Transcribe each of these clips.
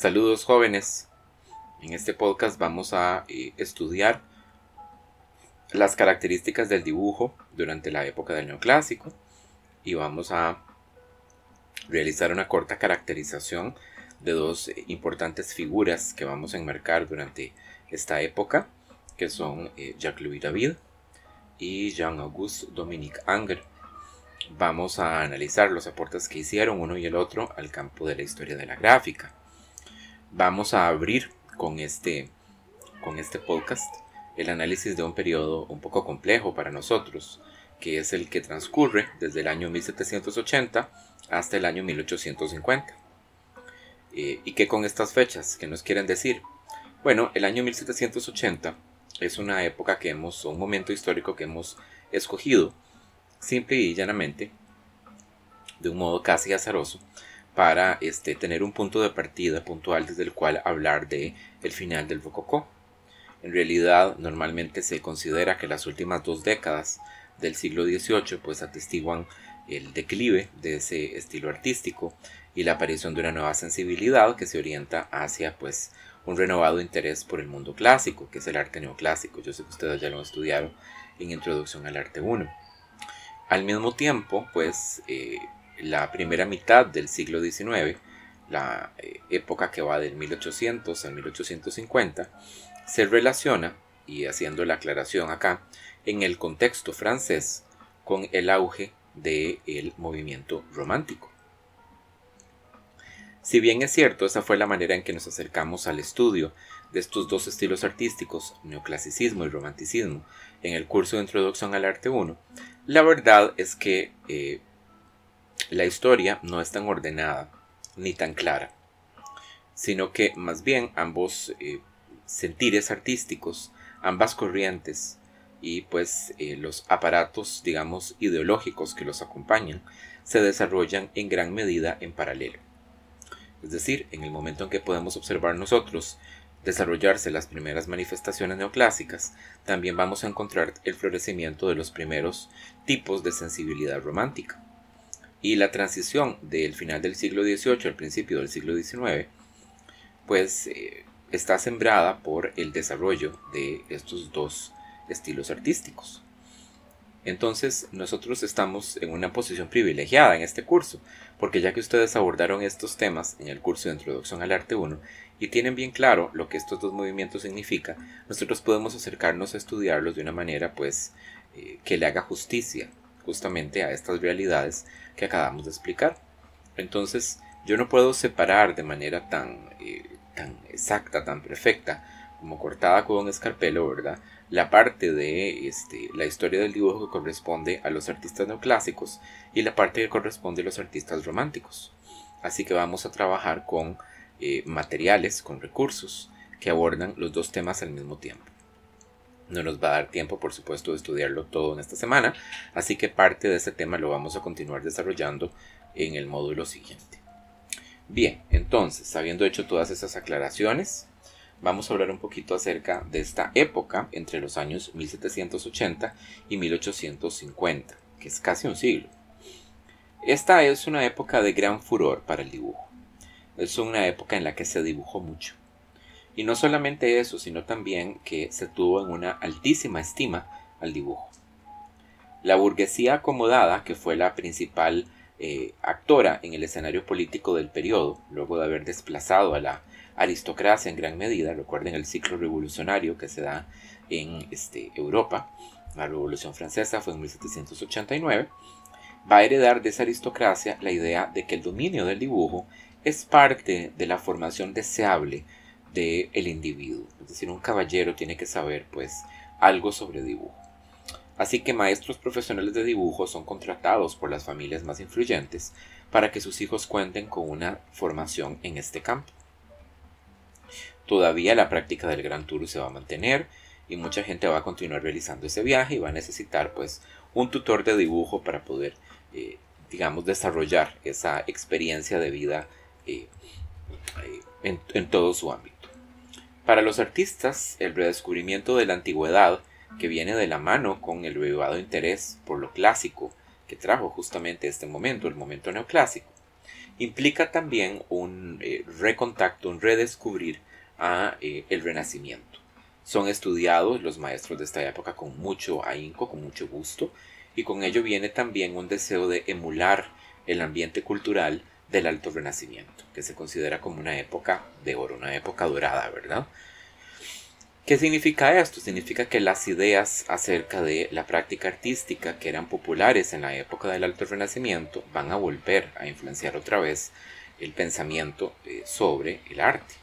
Saludos jóvenes. En este podcast vamos a eh, estudiar las características del dibujo durante la época del neoclásico y vamos a realizar una corta caracterización de dos importantes figuras que vamos a enmarcar durante esta época, que son eh, Jacques-Louis David y Jean-Auguste Dominique Anger. Vamos a analizar los aportes que hicieron uno y el otro al campo de la historia de la gráfica. Vamos a abrir con este, con este podcast el análisis de un periodo un poco complejo para nosotros, que es el que transcurre desde el año 1780 hasta el año 1850. Eh, ¿Y qué con estas fechas? ¿Qué nos quieren decir? Bueno, el año 1780 es una época que hemos, un momento histórico que hemos escogido, simple y llanamente, de un modo casi azaroso, para este, tener un punto de partida puntual desde el cual hablar de el final del Rococó. En realidad, normalmente se considera que las últimas dos décadas del siglo XVIII pues atestiguan el declive de ese estilo artístico y la aparición de una nueva sensibilidad que se orienta hacia pues un renovado interés por el mundo clásico, que es el arte neoclásico. Yo sé que ustedes ya lo han estudiado en Introducción al Arte 1. Al mismo tiempo, pues eh, la primera mitad del siglo XIX, la eh, época que va del 1800 al 1850, se relaciona, y haciendo la aclaración acá, en el contexto francés con el auge del movimiento romántico. Si bien es cierto, esa fue la manera en que nos acercamos al estudio de estos dos estilos artísticos, neoclasicismo y romanticismo, en el curso de Introducción al Arte 1, la verdad es que eh, la historia no es tan ordenada ni tan clara, sino que más bien ambos eh, sentires artísticos, ambas corrientes y pues eh, los aparatos, digamos, ideológicos que los acompañan, se desarrollan en gran medida en paralelo. Es decir, en el momento en que podemos observar nosotros desarrollarse las primeras manifestaciones neoclásicas, también vamos a encontrar el florecimiento de los primeros tipos de sensibilidad romántica. Y la transición del final del siglo XVIII al principio del siglo XIX, pues eh, está sembrada por el desarrollo de estos dos estilos artísticos. Entonces nosotros estamos en una posición privilegiada en este curso, porque ya que ustedes abordaron estos temas en el curso de Introducción al Arte 1 y tienen bien claro lo que estos dos movimientos significan, nosotros podemos acercarnos a estudiarlos de una manera pues eh, que le haga justicia justamente a estas realidades que acabamos de explicar. Entonces yo no puedo separar de manera tan, eh, tan exacta, tan perfecta, como cortada con un escarpelo, ¿verdad? la parte de este, la historia del dibujo que corresponde a los artistas neoclásicos y la parte que corresponde a los artistas románticos. Así que vamos a trabajar con eh, materiales, con recursos que abordan los dos temas al mismo tiempo. No nos va a dar tiempo, por supuesto, de estudiarlo todo en esta semana, así que parte de ese tema lo vamos a continuar desarrollando en el módulo siguiente. Bien, entonces, habiendo hecho todas esas aclaraciones, vamos a hablar un poquito acerca de esta época entre los años 1780 y 1850, que es casi un siglo. Esta es una época de gran furor para el dibujo. Es una época en la que se dibujó mucho. Y no solamente eso, sino también que se tuvo en una altísima estima al dibujo. La burguesía acomodada, que fue la principal eh, actora en el escenario político del periodo, luego de haber desplazado a la aristocracia en gran medida, recuerden el ciclo revolucionario que se da en este, Europa, la Revolución Francesa fue en 1789, va a heredar de esa aristocracia la idea de que el dominio del dibujo es parte de la formación deseable del el individuo. Es decir, un caballero tiene que saber pues algo sobre dibujo. Así que maestros profesionales de dibujo son contratados por las familias más influyentes para que sus hijos cuenten con una formación en este campo. Todavía la práctica del Gran Tour se va a mantener y mucha gente va a continuar realizando ese viaje y va a necesitar pues un tutor de dibujo para poder eh, digamos desarrollar esa experiencia de vida eh, eh, en, en todo su ámbito. Para los artistas, el redescubrimiento de la antigüedad, que viene de la mano con el revivado interés por lo clásico que trajo justamente este momento, el momento neoclásico, implica también un eh, recontacto, un redescubrir a eh, el Renacimiento. Son estudiados los maestros de esta época con mucho ahínco, con mucho gusto, y con ello viene también un deseo de emular el ambiente cultural del Alto Renacimiento, que se considera como una época de oro, una época dorada, ¿verdad? ¿Qué significa esto? Significa que las ideas acerca de la práctica artística que eran populares en la época del Alto Renacimiento van a volver a influenciar otra vez el pensamiento eh, sobre el arte.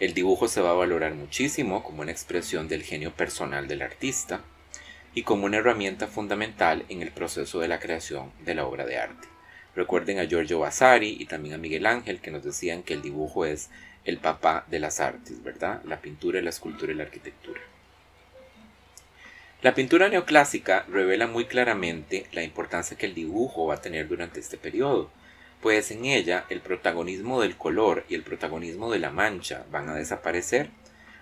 El dibujo se va a valorar muchísimo como una expresión del genio personal del artista y como una herramienta fundamental en el proceso de la creación de la obra de arte. Recuerden a Giorgio Vasari y también a Miguel Ángel que nos decían que el dibujo es el papá de las artes, ¿verdad? La pintura, la escultura y la arquitectura. La pintura neoclásica revela muy claramente la importancia que el dibujo va a tener durante este periodo, pues en ella el protagonismo del color y el protagonismo de la mancha van a desaparecer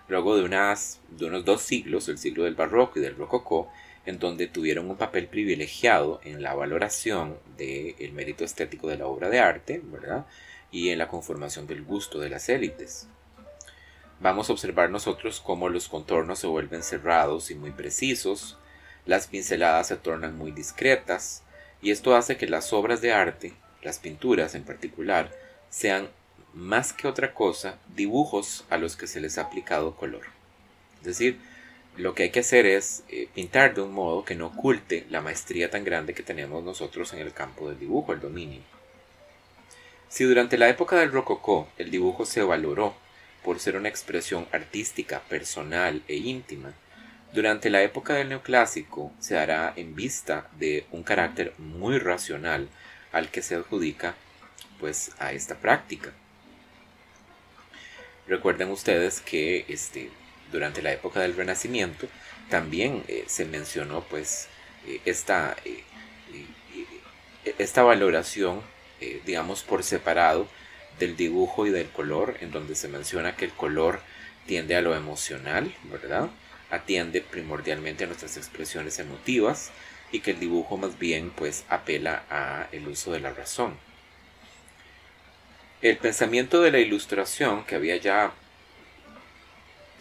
luego de, unas, de unos dos siglos, el siglo del barroco y del rococó, en donde tuvieron un papel privilegiado en la valoración del mérito estético de la obra de arte, ¿verdad? Y en la conformación del gusto de las élites. Vamos a observar nosotros cómo los contornos se vuelven cerrados y muy precisos, las pinceladas se tornan muy discretas, y esto hace que las obras de arte, las pinturas en particular, sean más que otra cosa dibujos a los que se les ha aplicado color. Es decir, lo que hay que hacer es eh, pintar de un modo que no oculte la maestría tan grande que tenemos nosotros en el campo del dibujo, el dominio. Si durante la época del rococó el dibujo se valoró por ser una expresión artística, personal e íntima, durante la época del neoclásico se hará en vista de un carácter muy racional al que se adjudica pues a esta práctica. Recuerden ustedes que este, durante la época del Renacimiento, también eh, se mencionó pues eh, esta, eh, esta valoración, digamos, por separado del dibujo y del color, en donde se menciona que el color tiende a lo emocional, ¿verdad? Atiende primordialmente a nuestras expresiones emotivas y que el dibujo más bien pues apela a el uso de la razón. El pensamiento de la ilustración que había ya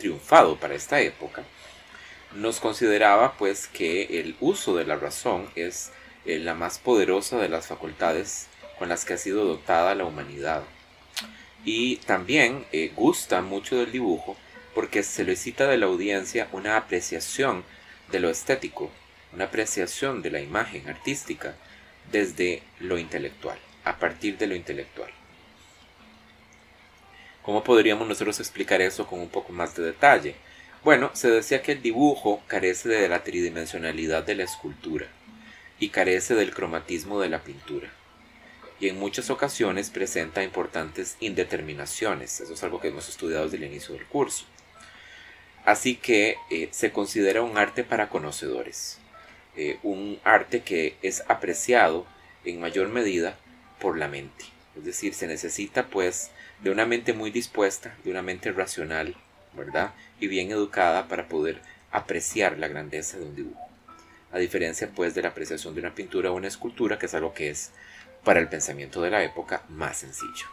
triunfado para esta época, nos consideraba pues que el uso de la razón es eh, la más poderosa de las facultades con las que ha sido dotada la humanidad. Y también eh, gusta mucho del dibujo porque se solicita de la audiencia una apreciación de lo estético, una apreciación de la imagen artística desde lo intelectual, a partir de lo intelectual. ¿Cómo podríamos nosotros explicar eso con un poco más de detalle? Bueno, se decía que el dibujo carece de la tridimensionalidad de la escultura y carece del cromatismo de la pintura. Y en muchas ocasiones presenta importantes indeterminaciones. Eso es algo que hemos estudiado desde el inicio del curso. Así que eh, se considera un arte para conocedores. Eh, un arte que es apreciado en mayor medida por la mente. Es decir, se necesita pues de una mente muy dispuesta, de una mente racional, ¿verdad? Y bien educada para poder apreciar la grandeza de un dibujo. A diferencia pues de la apreciación de una pintura o una escultura, que es algo que es para el pensamiento de la época más sencillo.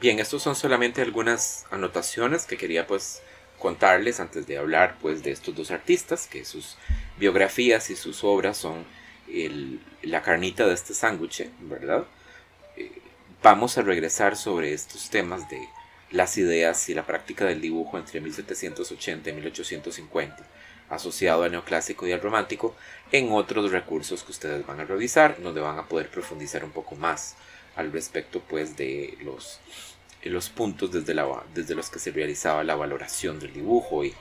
Bien, estos son solamente algunas anotaciones que quería pues contarles antes de hablar pues de estos dos artistas, que sus biografías y sus obras son la carnita de este sándwich, ¿verdad? Vamos a regresar sobre estos temas de las ideas y la práctica del dibujo entre 1780 y 1850, asociado al neoclásico y al romántico, en otros recursos que ustedes van a revisar, donde van a poder profundizar un poco más al respecto pues de los, los puntos desde, la, desde los que se realizaba la valoración del dibujo y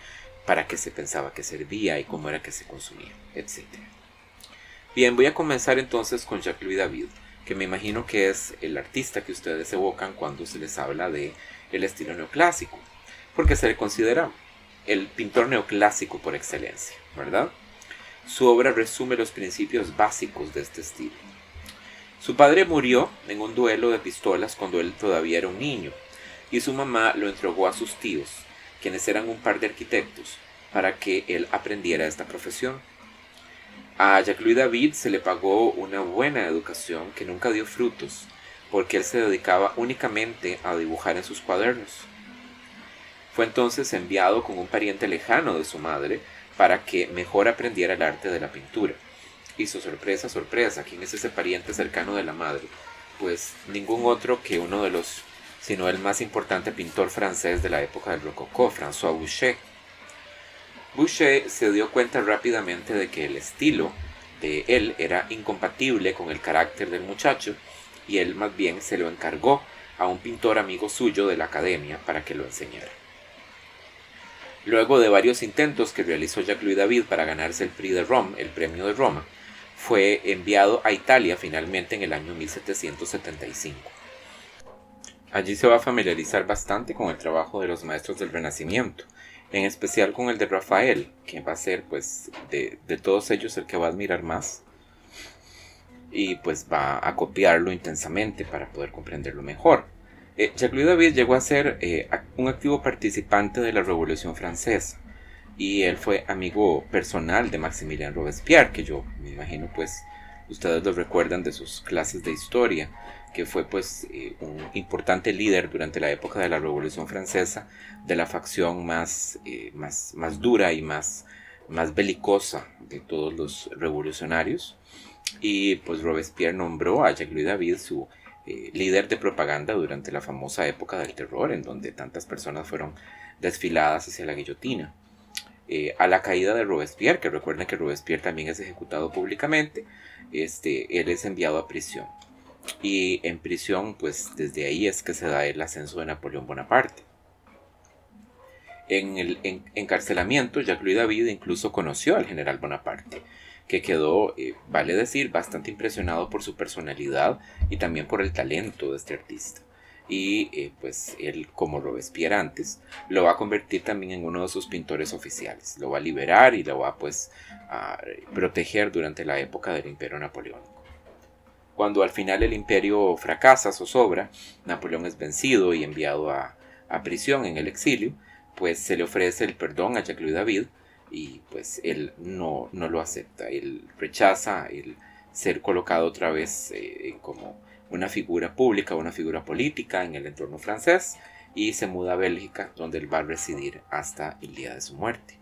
para qué se pensaba que servía y cómo era que se consumía, etc. Bien, voy a comenzar entonces con Jacques-Louis David que me imagino que es el artista que ustedes evocan cuando se les habla de el estilo neoclásico, porque se le considera el pintor neoclásico por excelencia, ¿verdad? Su obra resume los principios básicos de este estilo. Su padre murió en un duelo de pistolas cuando él todavía era un niño, y su mamá lo entregó a sus tíos, quienes eran un par de arquitectos, para que él aprendiera esta profesión. A Jacques-Louis David se le pagó una buena educación que nunca dio frutos, porque él se dedicaba únicamente a dibujar en sus cuadernos. Fue entonces enviado con un pariente lejano de su madre para que mejor aprendiera el arte de la pintura. Y su sorpresa, sorpresa, ¿quién es ese pariente cercano de la madre? Pues ningún otro que uno de los, sino el más importante pintor francés de la época del Rococó, François Boucher Boucher se dio cuenta rápidamente de que el estilo de él era incompatible con el carácter del muchacho y él más bien se lo encargó a un pintor amigo suyo de la academia para que lo enseñara. Luego de varios intentos que realizó Jacques-Louis David para ganarse el Prix de Rome, el premio de Roma, fue enviado a Italia finalmente en el año 1775. Allí se va a familiarizar bastante con el trabajo de los maestros del Renacimiento, en especial con el de Rafael, que va a ser pues de, todos ellos el que va a admirar más. Y pues va a copiarlo intensamente para poder comprenderlo mejor. Eh, Jacques-Louis David llegó a ser eh, un activo participante de la Revolución Francesa. Y él fue amigo personal de Maximilien Robespierre, que yo me imagino pues ustedes lo recuerdan de sus clases de historia que fue pues eh, un importante líder durante la época de la Revolución Francesa de la facción más, eh, más, más dura y más, más belicosa de todos los revolucionarios. Y pues Robespierre nombró a Jacques-Louis David su eh, líder de propaganda durante la famosa época del terror, en donde tantas personas fueron desfiladas hacia la guillotina. a la caída de Robespierre, que recuerden que Robespierre también es ejecutado públicamente, este, él es enviado a prisión y en prisión pues desde ahí es que se da el ascenso de Napoleón Bonaparte. En el encarcelamiento Jacques-Louis David incluso conoció al general Bonaparte, que quedó, eh, vale decir, bastante impresionado por su personalidad y también por el talento de este artista. Y eh, pues él, como Robespierre antes, lo va a convertir también en uno de sus pintores oficiales. Lo va a liberar y lo va pues a proteger durante la época del Imperio Napoleónico. Cuando al final el imperio fracasa, zozobra, Napoleón es vencido y enviado a, prisión en el exilio, pues se le ofrece el perdón a Jacques-Louis David y pues él no, no lo acepta, él rechaza el ser colocado otra vez eh, como una figura pública, una figura política en el entorno francés y se muda a Bélgica donde él va a residir hasta el día de su muerte.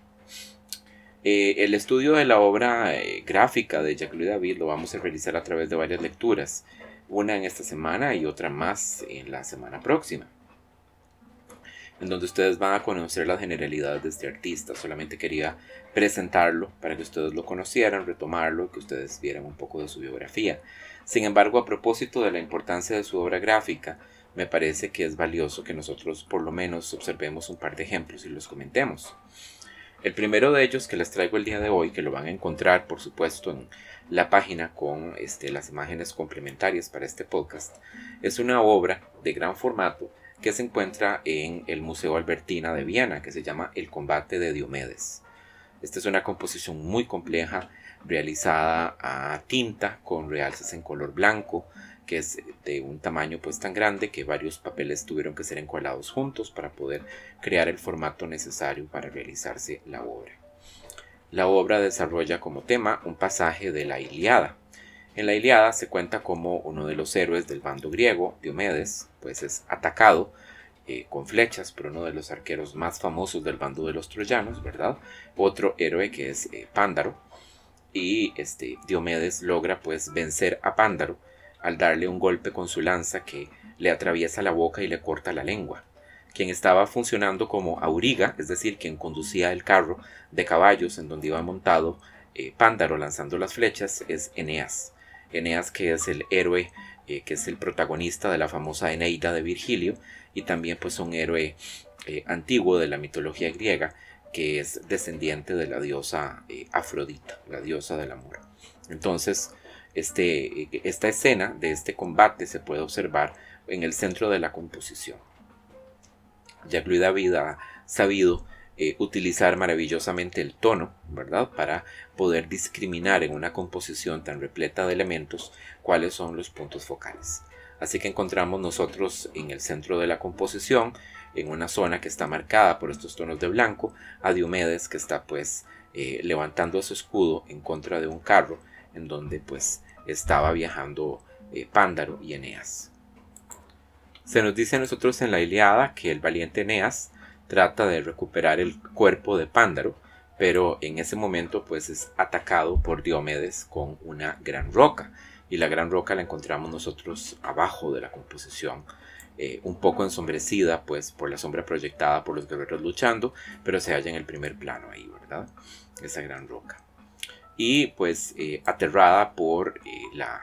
Eh, el estudio de la obra eh, gráfica de Jacques-Louis David lo vamos a realizar a través de varias lecturas, una en esta semana y otra más en la semana próxima, en donde ustedes van a conocer las generalidades de este artista. Solamente quería presentarlo para que ustedes lo conocieran, retomarlo, que ustedes vieran un poco de su biografía. Sin embargo, a propósito de la importancia de su obra gráfica, me parece que es valioso que nosotros por lo menos observemos un par de ejemplos y los comentemos. El primero de ellos que les traigo el día de hoy, que lo van a encontrar por supuesto en la página con este, las imágenes complementarias para este podcast, es una obra de gran formato que se encuentra en el Museo Albertina de Viena, que se llama El combate de Diomedes. Esta es una composición muy compleja, realizada a tinta con realces en color blanco, que es de un tamaño pues tan grande que varios papeles tuvieron que ser encuadrados juntos para poder crear el formato necesario para realizarse la obra. La obra desarrolla como tema un pasaje de la Iliada. En la Iliada se cuenta como uno de los héroes del bando griego, Diomedes, pues es atacado eh, con flechas por uno de los arqueros más famosos del bando de los troyanos, ¿verdad? Otro héroe que es eh, Pándaro. Y este, Diomedes logra pues vencer a Pándaro al darle un golpe con su lanza que le atraviesa la boca y le corta la lengua. Quien estaba funcionando como auriga, es decir, quien conducía el carro de caballos en donde iba montado eh, Pándaro lanzando las flechas, es Eneas. Eneas que es el héroe, eh, que es el protagonista de la famosa Eneida de Virgilio y también pues un héroe eh, antiguo de la mitología griega que es descendiente de la diosa Afrodita, la diosa del amor. Entonces, este, esta escena de este combate se puede observar en el centro de la composición. Jacques-Louis David ha sabido eh, utilizar maravillosamente el tono, ¿verdad? Para poder discriminar en una composición tan repleta de elementos cuáles son los puntos focales. Así que encontramos nosotros en el centro de la composición, en una zona que está marcada por estos tonos de blanco, a Diomedes que está pues eh, levantando su escudo en contra de un carro en donde pues estaba viajando eh, Pándaro y Eneas. Se nos dice a nosotros en la Iliada que el valiente Eneas trata de recuperar el cuerpo de Pándaro, pero en ese momento pues es atacado por Diomedes con una gran roca y la gran roca la encontramos nosotros abajo de la composición eh, un poco ensombrecida pues por la sombra proyectada por los guerreros luchando pero se halla en el primer plano ahí verdad esa gran roca y pues eh, aterrada por eh, la,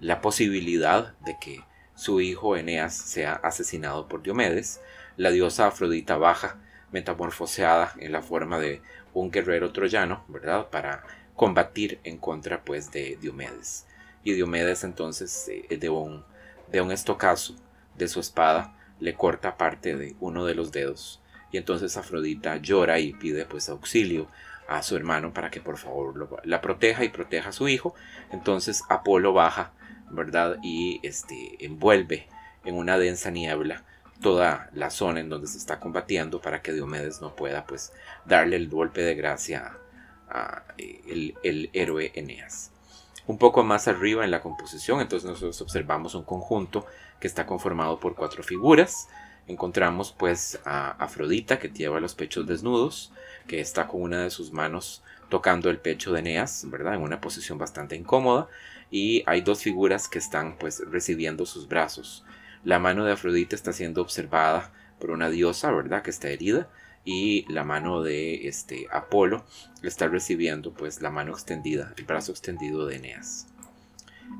la posibilidad de que su hijo Eneas sea asesinado por Diomedes la diosa Afrodita baja metamorfoseada en la forma de un guerrero troyano, ¿verdad? Para combatir en contra pues de Diomedes. Y Diomedes entonces eh, de, un, de un estocazo de su espada le corta parte de uno de los dedos. Y entonces Afrodita llora y pide pues auxilio a su hermano para que por favor la proteja y proteja a su hijo. Entonces Apolo baja, ¿verdad? Y este, envuelve en una densa niebla toda la zona en donde se está combatiendo para que Diomedes no pueda pues darle el golpe de gracia a, eh, el, héroe Eneas. Un poco más arriba en la composición, entonces nosotros observamos un conjunto que está conformado por cuatro figuras. Encontramos pues a Afrodita que lleva los pechos desnudos, que está con una de sus manos tocando el pecho de Eneas, ¿verdad? En una posición bastante incómoda. Y hay dos figuras que están pues recibiendo sus brazos la mano de Afrodita está siendo observada por una diosa, ¿verdad? Que está herida. Y la mano de este Apolo está recibiendo pues la mano extendida, el brazo extendido de Eneas.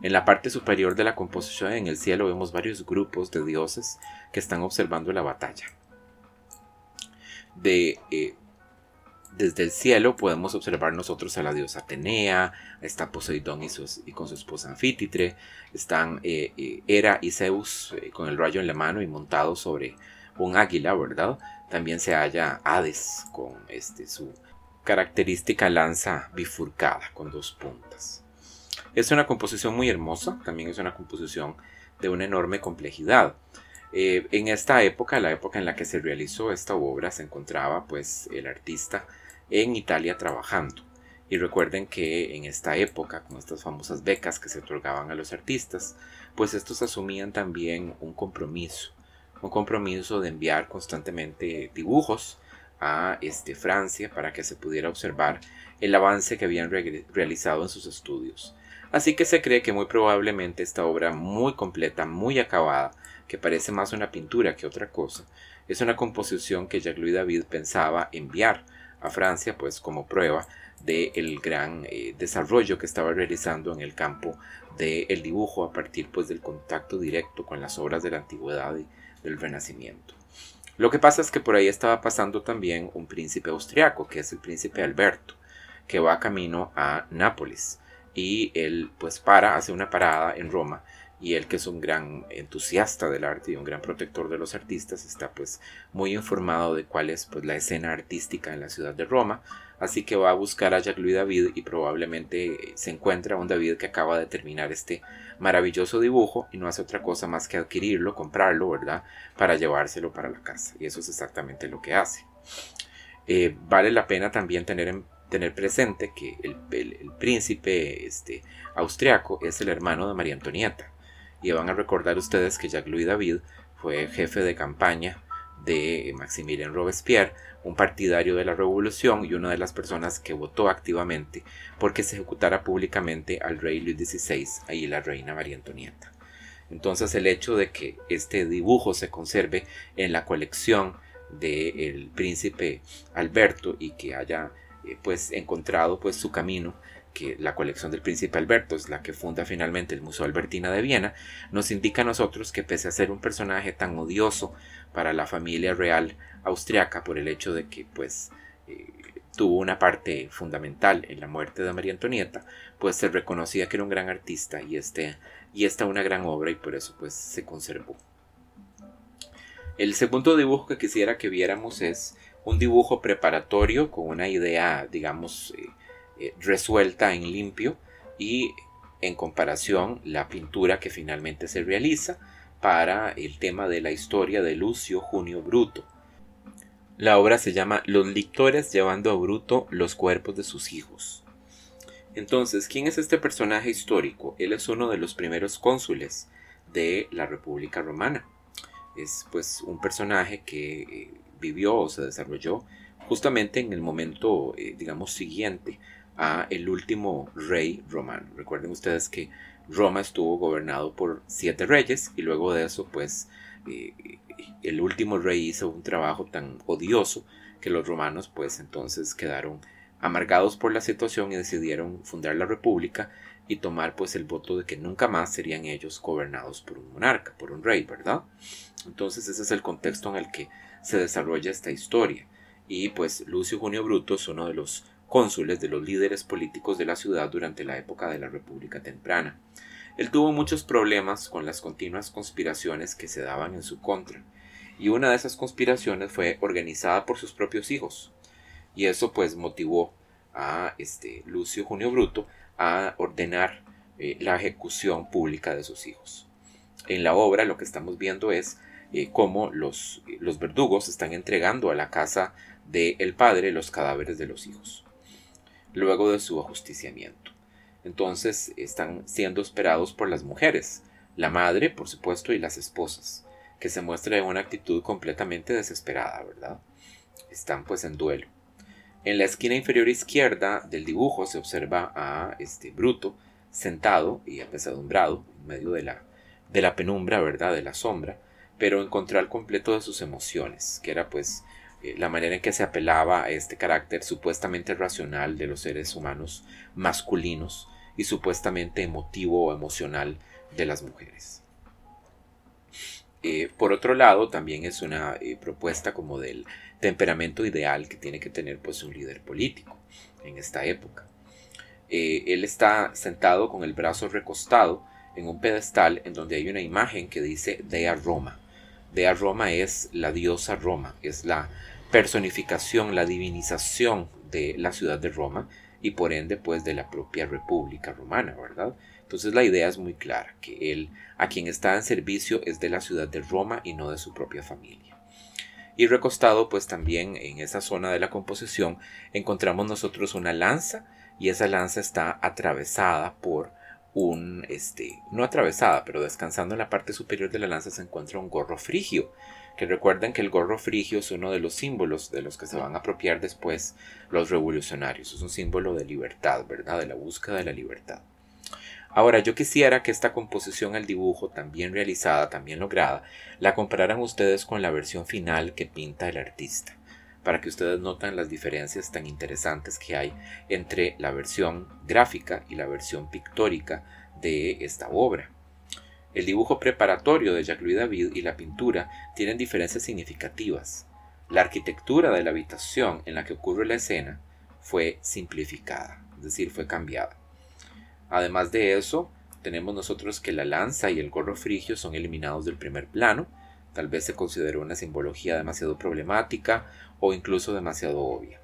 En la parte superior de la composición en el cielo vemos varios grupos de dioses que están observando la batalla. De eh, desde el cielo podemos observar nosotros a la diosa Atenea, está Poseidón y, con su esposa Anfítitre, están eh, eh, Hera y Zeus eh, con el rayo en la mano y montados sobre un águila, ¿verdad? También se halla Hades con este, su característica lanza bifurcada con dos puntas. Es una composición muy hermosa, también es una composición de una enorme complejidad. en esta época, la época en la que se realizó esta obra, se encontraba pues el artista en Italia trabajando. Y recuerden que en esta época, con estas famosas becas que se otorgaban a los artistas, pues estos asumían también un compromiso, un compromiso de enviar constantemente dibujos a este, Francia para que se pudiera observar el avance que habían realizado en sus estudios. Así que se cree que muy probablemente esta obra muy completa, muy acabada, que parece más una pintura que otra cosa, es una composición que Jacques-Louis David pensaba enviar a Francia, pues como prueba del gran eh, desarrollo que estaba realizando en el campo del dibujo a partir pues del contacto directo con las obras de la antigüedad y del renacimiento. Lo que pasa es que por ahí estaba pasando también un príncipe austriaco, que es el príncipe Alberto, que va camino a Nápoles y él pues para, hace una parada en Roma y él que es un gran entusiasta del arte y un gran protector de los artistas está pues muy informado de cuál es pues la escena artística en la ciudad de Roma así que va a buscar a Jacques-Louis David y probablemente se encuentra un David que acaba de terminar este maravilloso dibujo y no hace otra cosa más que adquirirlo, comprarlo, ¿verdad? Para llevárselo para la casa y eso es exactamente lo que hace. Eh, vale la pena también tener tener presente que el, el príncipe este, austriaco es el hermano de María Antonieta y van a recordar ustedes que Jacques-Louis David fue jefe de campaña de Maximilien Robespierre, un partidario de la revolución y una de las personas que votó activamente porque se ejecutara públicamente al rey Luis XVI y la reina María Antonieta. Entonces el hecho de que este dibujo se conserve en la colección del príncipe Alberto y que haya eh, pues encontrado pues su camino que la colección del príncipe Alberto es la que funda finalmente el Museo Albertina de Viena, nos indica a nosotros que pese a ser un personaje tan odioso para la familia real austriaca por el hecho de que pues eh, tuvo una parte fundamental en la muerte de María Antonieta, pues se reconocía que era un gran artista y este y esta una gran obra y por eso pues se conservó. El segundo dibujo que quisiera que viéramos es un dibujo preparatorio con una idea, digamos, eh, eh, resuelta en limpio y en comparación la pintura que finalmente se realiza para el tema de la historia de Lucio Junio Bruto. La obra se llama Los lictores llevando a Bruto los cuerpos de sus hijos. Entonces, ¿quién es este personaje histórico? Él es uno de los primeros cónsules de la República Romana. Es pues un personaje que eh, vivió o se desarrolló justamente en el momento, eh, digamos, siguiente a el último rey romano. Recuerden ustedes que Roma estuvo gobernado por siete reyes y luego de eso, pues, eh, el último rey hizo un trabajo tan odioso que los romanos, pues, entonces quedaron amargados por la situación y decidieron fundar la república y tomar pues el voto de que nunca más serían ellos gobernados por un monarca, por un rey, ¿verdad? Entonces ese es el contexto en el que se desarrolla esta historia. Y pues Lucio Junio Bruto es uno de los cónsules de los líderes políticos de la ciudad durante la época de la República Temprana. Él tuvo muchos problemas con las continuas conspiraciones que se daban en su contra, y una de esas conspiraciones fue organizada por sus propios hijos, y eso pues motivó a este Lucio Junio Bruto a ordenar eh, la ejecución pública de sus hijos. En la obra lo que estamos viendo es eh, cómo los, los, verdugos están entregando a la casa del padre los cadáveres de los hijos, luego de su ajusticiamiento. Entonces están siendo esperados por las mujeres, la madre, por supuesto, y las esposas, que se muestran en una actitud completamente desesperada, ¿verdad? Están pues en duelo. En la esquina inferior izquierda del dibujo se observa a este Bruto sentado y apesadumbrado en medio de la, de la penumbra, ¿verdad? De la sombra, pero en control completo de sus emociones, que era pues la manera en que se apelaba a este carácter supuestamente racional de los seres humanos masculinos y supuestamente emotivo o emocional de las mujeres. Eh, por otro lado, también es una eh, propuesta como del temperamento ideal que tiene que tener pues un líder político en esta época. Eh, él está sentado con el brazo recostado en un pedestal en donde hay una imagen que dice Dea Roma. Dea Roma es la diosa Roma, es la personificación, la divinización de la ciudad de Roma y por ende pues de la propia República Romana, ¿verdad? Entonces la idea es muy clara, que él a quien está en servicio es de la ciudad de Roma y no de su propia familia. Y recostado pues también en esa zona de la composición encontramos nosotros una lanza y esa lanza está atravesada por un, este, no atravesada, pero descansando en la parte superior de la lanza se encuentra un gorro frigio, que recuerden que el gorro frigio es uno de los símbolos de los que se van a apropiar después los revolucionarios. Es un símbolo de libertad, ¿verdad? De la búsqueda de la libertad. Ahora, yo quisiera que esta composición al dibujo, también realizada, también lograda, la compararan ustedes con la versión final que pinta el artista, para que ustedes noten las diferencias tan interesantes que hay entre la versión gráfica y la versión pictórica de esta obra. El dibujo preparatorio de Jacques-Louis David y la pintura tienen diferencias significativas. La arquitectura de la habitación en la que ocurre la escena fue simplificada, es decir, fue cambiada. Además de eso, tenemos nosotros que la lanza y el gorro frigio son eliminados del primer plano, tal vez se consideró una simbología demasiado problemática o incluso demasiado obvia.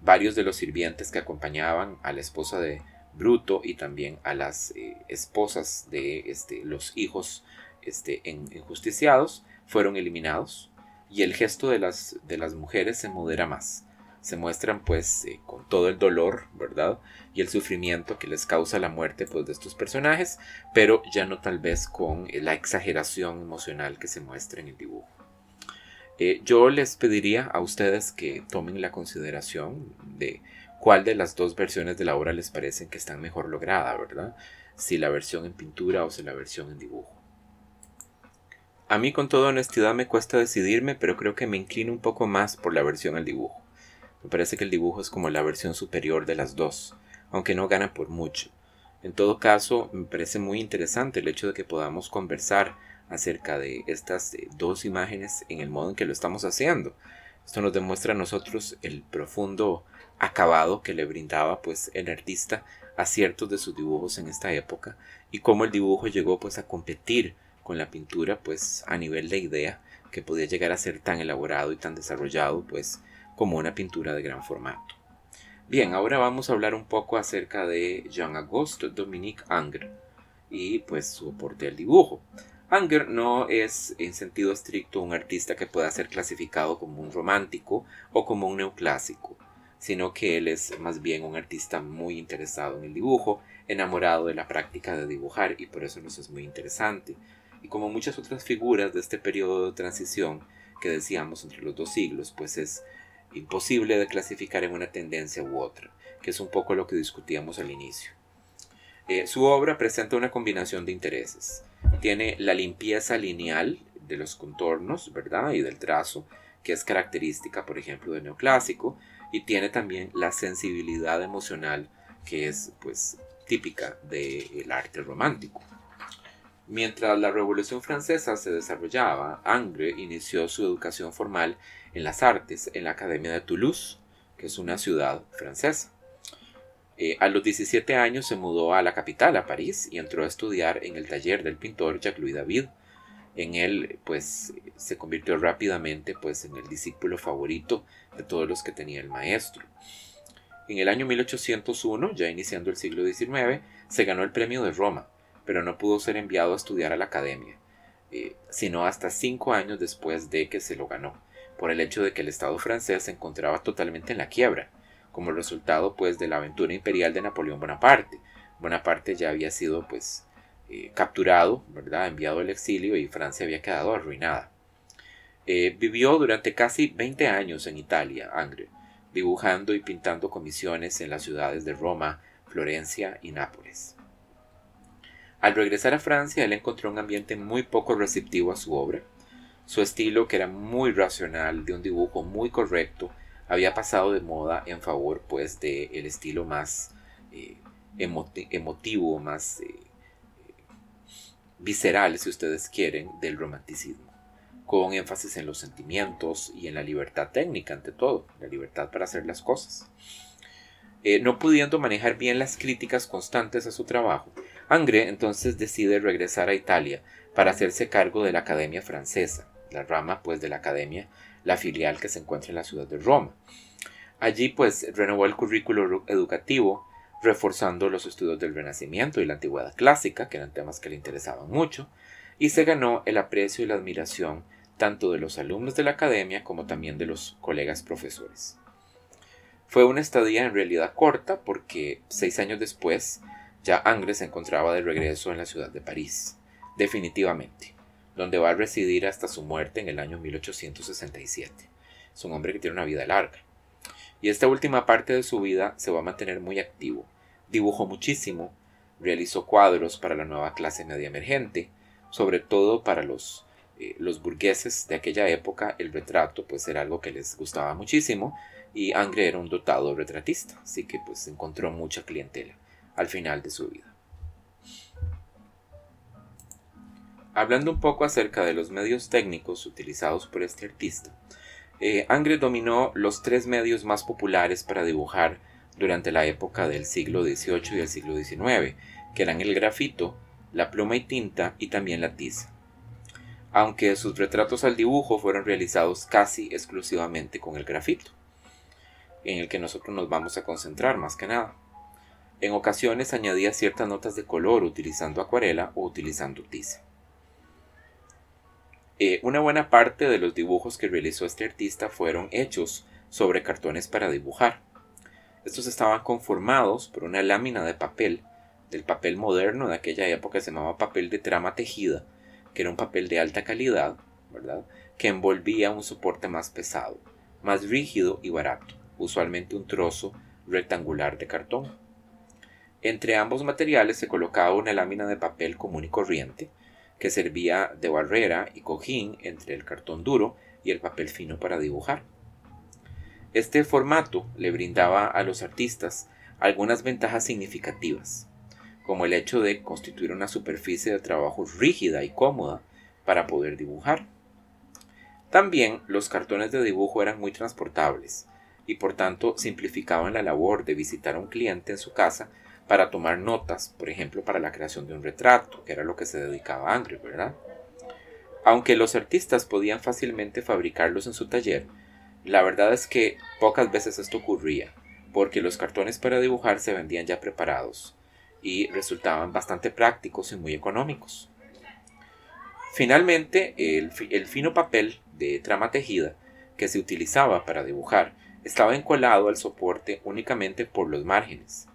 Varios de los sirvientes que acompañaban a la esposa de Bruto y también a las eh, esposas de este, los hijos este, enjusticiados fueron eliminados y el gesto de las, de las mujeres se modera más. Se muestran pues eh, con todo el dolor, ¿verdad? Y el sufrimiento que les causa la muerte pues, de estos personajes, pero ya no tal vez con eh, la exageración emocional que se muestra en el dibujo. yo les pediría a ustedes que tomen la consideración de cuál de las dos versiones de la obra les parecen que están mejor lograda, ¿verdad? Si la versión en pintura o si la versión en dibujo. A mí con toda honestidad me cuesta decidirme, pero creo que me inclino un poco más por la versión en dibujo. Me parece que el dibujo es como la versión superior de las dos, aunque no gana por mucho. En todo caso, me parece muy interesante el hecho de que podamos conversar acerca de estas eh, dos imágenes en el modo en que lo estamos haciendo. Esto nos demuestra a nosotros el profundo acabado que le brindaba pues el artista a ciertos de sus dibujos en esta época y cómo el dibujo llegó pues a competir con la pintura pues a nivel de idea que podía llegar a ser tan elaborado y tan desarrollado pues como una pintura de gran formato. Bien, ahora vamos a hablar un poco acerca de Jean-Auguste Dominique Ingres y pues su aporte al dibujo. Anger no es en sentido estricto un artista que pueda ser clasificado como un romántico o como un neoclásico, sino que él es más bien un artista muy interesado en el dibujo, enamorado de la práctica de dibujar y por eso nos es muy interesante. Y como muchas otras figuras de este periodo de transición que decíamos entre los dos siglos, pues es imposible de clasificar en una tendencia u otra, que es un poco lo que discutíamos al inicio. Eh, su obra presenta una combinación de intereses. Tiene la limpieza lineal de los contornos, ¿verdad? Y del trazo, que es característica, por ejemplo, del neoclásico, y tiene también la sensibilidad emocional que es, pues, típica del arte romántico. Mientras la Revolución Francesa se desarrollaba, Angre inició su educación formal en las artes en la Academia de Toulouse, que es una ciudad francesa. Eh, a los 17 años se mudó a la capital, a París, y entró a estudiar en el taller del pintor Jacques-Louis David. En él, pues, se convirtió rápidamente, pues, en el discípulo favorito de todos los que tenía el maestro. En el año 1801, ya iniciando el siglo XIX, se ganó el premio de Roma, pero no pudo ser enviado a estudiar a la academia, eh, sino hasta cinco años después de que se lo ganó, por el hecho de que el Estado francés se encontraba totalmente en la quiebra como resultado pues de la aventura imperial de Napoleón Bonaparte. Bonaparte ya había sido pues eh, capturado, ¿verdad? enviado al exilio y Francia había quedado arruinada. Eh, vivió durante casi 20 años en Italia, Angre, dibujando y pintando comisiones en las ciudades de Roma, Florencia y Nápoles. Al regresar a Francia, él encontró un ambiente muy poco receptivo a su obra. Su estilo, que era muy racional, de un dibujo muy correcto, había pasado de moda en favor pues del el estilo más eh, emotivo, más visceral, si ustedes quieren, del romanticismo, con énfasis en los sentimientos y en la libertad técnica ante todo, la libertad para hacer las cosas. Eh, no pudiendo manejar bien las críticas constantes a su trabajo, Angre entonces decide regresar a Italia para hacerse cargo de la Academia Francesa, la rama pues de la Academia la filial que se encuentra en la ciudad de Roma. Allí pues renovó el currículo educativo, reforzando los estudios del Renacimiento y la Antigüedad clásica, que eran temas que le interesaban mucho, y se ganó el aprecio y la admiración tanto de los alumnos de la academia como también de los colegas profesores. Fue una estadía en realidad corta porque seis años después ya Angres se encontraba de regreso en la ciudad de París, definitivamente donde va a residir hasta su muerte en el año 1867. Es un hombre que tiene una vida larga. Y esta última parte de su vida se va a mantener muy activo. Dibujó muchísimo, realizó cuadros para la nueva clase media emergente, sobre todo para los, eh, los burgueses de aquella época, el retrato pues era algo que les gustaba muchísimo y Angre era un dotado retratista, así que pues encontró mucha clientela al final de su vida. Hablando un poco acerca de los medios técnicos utilizados por este artista, eh, Angre dominó los tres medios más populares para dibujar durante la época del siglo XVIII y el siglo XIX, que eran el grafito, la pluma y tinta y también la tiza. Aunque sus retratos al dibujo fueron realizados casi exclusivamente con el grafito, en el que nosotros nos vamos a concentrar más que nada. En ocasiones añadía ciertas notas de color utilizando acuarela o utilizando tiza. Eh, una buena parte de los dibujos que realizó este artista fueron hechos sobre cartones para dibujar. Estos estaban conformados por una lámina de papel, del papel moderno de aquella época se llamaba papel de trama tejida, que era un papel de alta calidad, ¿verdad? Que envolvía un soporte más pesado, más rígido y barato, usualmente un trozo rectangular de cartón. Entre ambos materiales se colocaba una lámina de papel común y corriente, que servía de barrera y cojín entre el cartón duro y el papel fino para dibujar. Este formato le brindaba a los artistas algunas ventajas significativas, como el hecho de constituir una superficie de trabajo rígida y cómoda para poder dibujar. También los cartones de dibujo eran muy transportables y por tanto simplificaban la labor de visitar a un cliente en su casa para tomar notas, por ejemplo, para la creación de un retrato, que era lo que se dedicaba a Angry, ¿verdad? Aunque los artistas podían fácilmente fabricarlos en su taller, la verdad es que pocas veces esto ocurría, porque los cartones para dibujar se vendían ya preparados y resultaban bastante prácticos y muy económicos. Finalmente, el, el fino papel de trama tejida que se utilizaba para dibujar estaba encolado al soporte únicamente por los márgenes,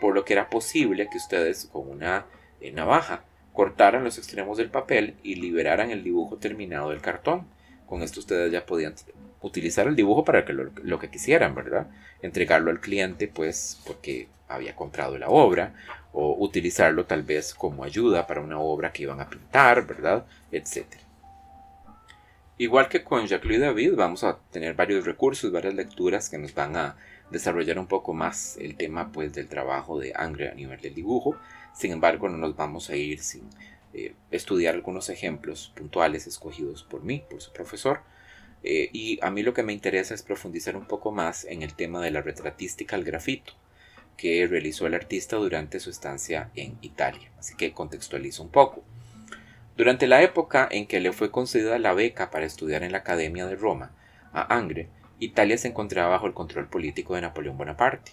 por lo que era posible que ustedes con una eh, navaja cortaran los extremos del papel y liberaran el dibujo terminado del cartón. Con esto ustedes ya podían utilizar el dibujo para que lo, que quisieran, ¿verdad? Entregarlo al cliente, pues, porque había comprado la obra, o utilizarlo tal vez como ayuda para una obra que iban a pintar, ¿verdad? Etcétera. Igual que con Jacques-Louis David, vamos a tener varios recursos, varias lecturas que nos van a desarrollar un poco más el tema pues, del trabajo de Angre a nivel del dibujo. Sin embargo, no nos vamos a ir sin eh, estudiar algunos ejemplos puntuales escogidos por mí, por su profesor. Eh, y a mí lo que me interesa es profundizar un poco más en el tema de la retratística al grafito que realizó el artista durante su estancia en Italia. Así que contextualizo un poco. Durante la época en que le fue concedida la beca para estudiar en la Academia de Roma a Angre, Italia se encontraba bajo el control político de Napoleón Bonaparte.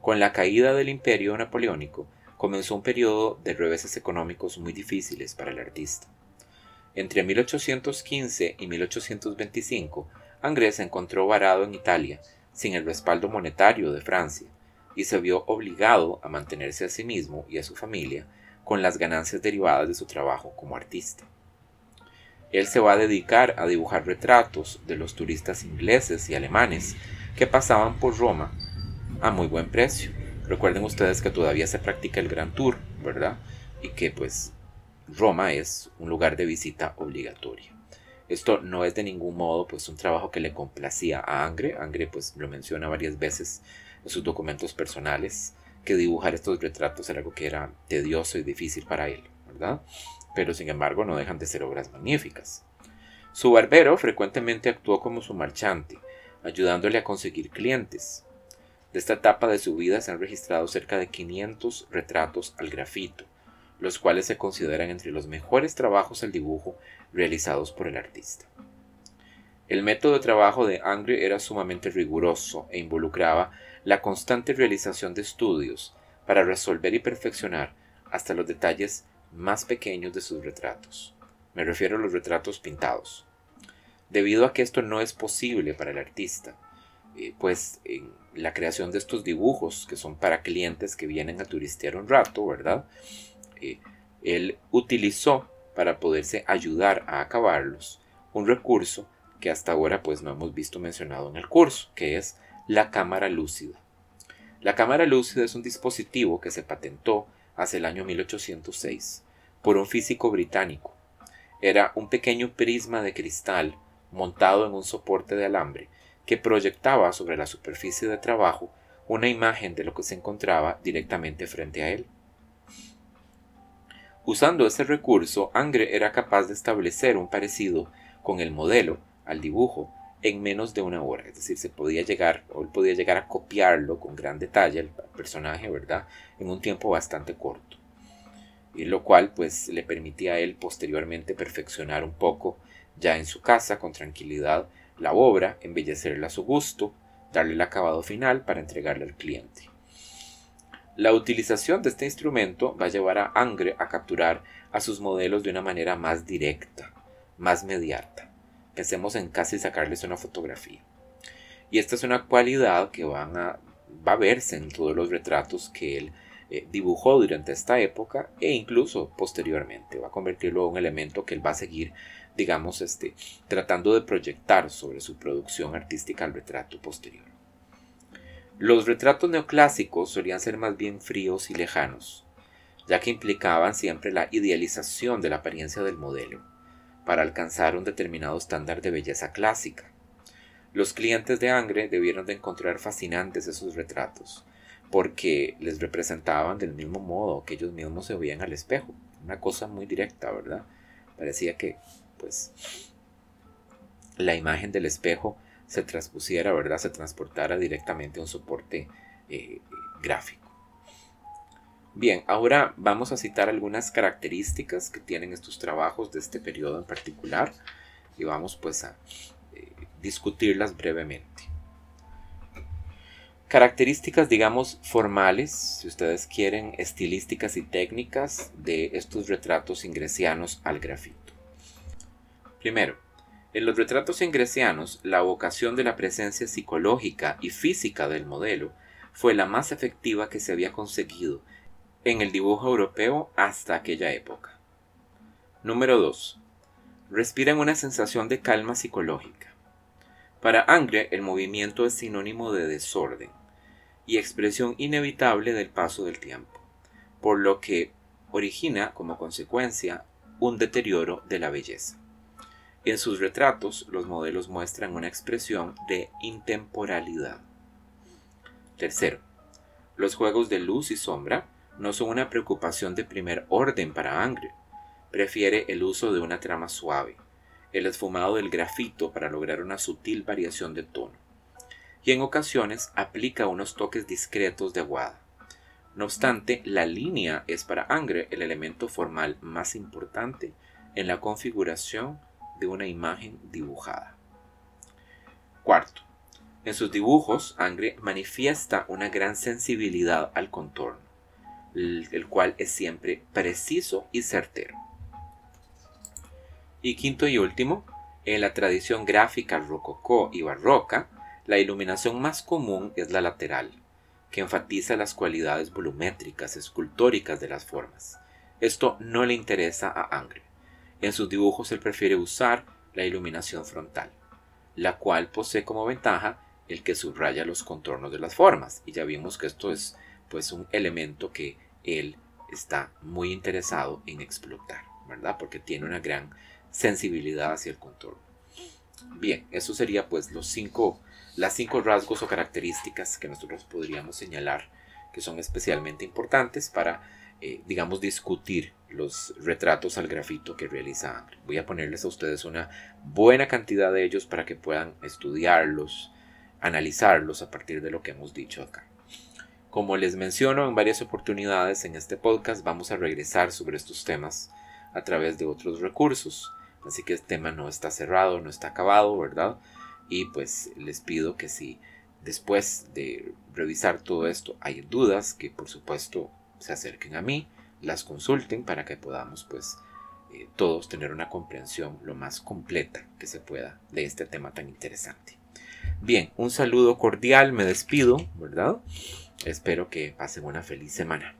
Con la caída del imperio napoleónico, comenzó un periodo de reveses económicos muy difíciles para el artista. Entre 1815 y 1825, Angre se encontró varado en Italia, sin el respaldo monetario de Francia, y se vio obligado a mantenerse a sí mismo y a su familia con las ganancias derivadas de su trabajo como artista. Él se va a dedicar a dibujar retratos de los turistas ingleses y alemanes que pasaban por Roma a muy buen precio. Recuerden ustedes que todavía se practica el Gran Tour, ¿verdad? Y que pues Roma es un lugar de visita obligatoria. Esto no es de ningún modo pues un trabajo que le complacía a Angre. Angre pues lo menciona varias veces en sus documentos personales que dibujar estos retratos era algo que era tedioso y difícil para él, ¿verdad? Pero sin embargo no dejan de ser obras magníficas. Su barbero frecuentemente actuó como su marchante, ayudándole a conseguir clientes. De esta etapa de su vida se han registrado cerca de 500 retratos al grafito, los cuales se consideran entre los mejores trabajos al dibujo realizados por el artista. El método de trabajo de Angre era sumamente riguroso e involucraba la constante realización de estudios para resolver y perfeccionar hasta los detalles más pequeños de sus retratos. Me refiero a los retratos pintados. Debido a que esto no es posible para el artista, eh, pues en la creación de estos dibujos, que son para clientes que vienen a turistear un rato, ¿verdad? Eh, él utilizó para poderse ayudar a acabarlos un recurso que hasta ahora pues no hemos visto mencionado en el curso, que es la cámara lúcida. La cámara lúcida es un dispositivo que se patentó hacia el año 1806 por un físico británico. Era un pequeño prisma de cristal montado en un soporte de alambre que proyectaba sobre la superficie de trabajo una imagen de lo que se encontraba directamente frente a él. Usando ese recurso, Angre era capaz de establecer un parecido con el modelo al dibujo en menos de una hora. Es decir, se podía llegar, o él podía llegar a copiarlo con gran detalle el personaje, ¿verdad? En un tiempo bastante corto. Y lo cual pues le permitía a él posteriormente perfeccionar un poco ya en su casa con tranquilidad la obra, embellecerla a su gusto, darle el acabado final para entregarle al cliente. La utilización de este instrumento va a llevar a Angre a capturar a sus modelos de una manera más directa, más mediata pensemos en casi sacarles una fotografía. Y esta es una cualidad que van a, va a verse en todos los retratos que él eh, dibujó durante esta época e incluso posteriormente. Va a convertirlo en un elemento que él va a seguir, digamos, este, tratando de proyectar sobre su producción artística al retrato posterior. Los retratos neoclásicos solían ser más bien fríos y lejanos, ya que implicaban siempre la idealización de la apariencia del modelo para alcanzar un determinado estándar de belleza clásica. Los clientes de Angre debieron de encontrar fascinantes esos retratos, porque les representaban del mismo modo que ellos mismos se veían al espejo. Una cosa muy directa, ¿verdad? Parecía que, pues, la imagen del espejo se transpusiera, ¿verdad? Se transportara directamente a un soporte eh, gráfico. Bien, ahora vamos a citar algunas características que tienen estos trabajos de este periodo en particular y vamos pues a eh, discutirlas brevemente. Características, digamos, formales, si ustedes quieren, estilísticas y técnicas de estos retratos ingresianos al grafito. Primero, en los retratos ingresianos, la vocación de la presencia psicológica y física del modelo fue la más efectiva que se había conseguido en el dibujo europeo hasta aquella época. Número 2. Respiran una sensación de calma psicológica. Para Angre, el movimiento es sinónimo de desorden y expresión inevitable del paso del tiempo, por lo que origina como consecuencia un deterioro de la belleza. En sus retratos, los modelos muestran una expresión de intemporalidad. Tercero, los juegos de luz y sombra no son una preocupación de primer orden para Angre. Prefiere el uso de una trama suave, el esfumado del grafito para lograr una sutil variación de tono y en ocasiones aplica unos toques discretos de aguada. No obstante, la línea es para Angre el elemento formal más importante en la configuración de una imagen dibujada. Cuarto, en sus dibujos, Angre manifiesta una gran sensibilidad al contorno, el cual es siempre preciso y certero. Y quinto y último, en la tradición gráfica rococó y barroca, la iluminación más común es la lateral, que enfatiza las cualidades volumétricas, escultóricas de las formas. Esto no le interesa a Angre. En sus dibujos él prefiere usar la iluminación frontal, la cual posee como ventaja el que subraya los contornos de las formas. Y ya vimos que esto es pues un elemento que él está muy interesado en explotar, ¿verdad? Porque tiene una gran sensibilidad hacia el contorno. Bien, eso sería pues los cinco las cinco rasgos o características que nosotros podríamos señalar que son especialmente importantes para, eh, digamos, discutir los retratos al grafito que realiza Angre. Voy a ponerles a ustedes una buena cantidad de ellos para que puedan estudiarlos, analizarlos a partir de lo que hemos dicho acá. Como les menciono en varias oportunidades en este podcast, vamos a regresar sobre estos temas a través de otros recursos. Así que este tema no está cerrado, no está acabado, ¿verdad? Y pues les pido que si después de revisar todo esto hay dudas, que por supuesto se acerquen a mí, las consulten para que podamos pues eh, todos tener una comprensión lo más completa que se pueda de este tema tan interesante. Bien, un saludo cordial, me despido, ¿verdad? Espero que pasen una feliz semana.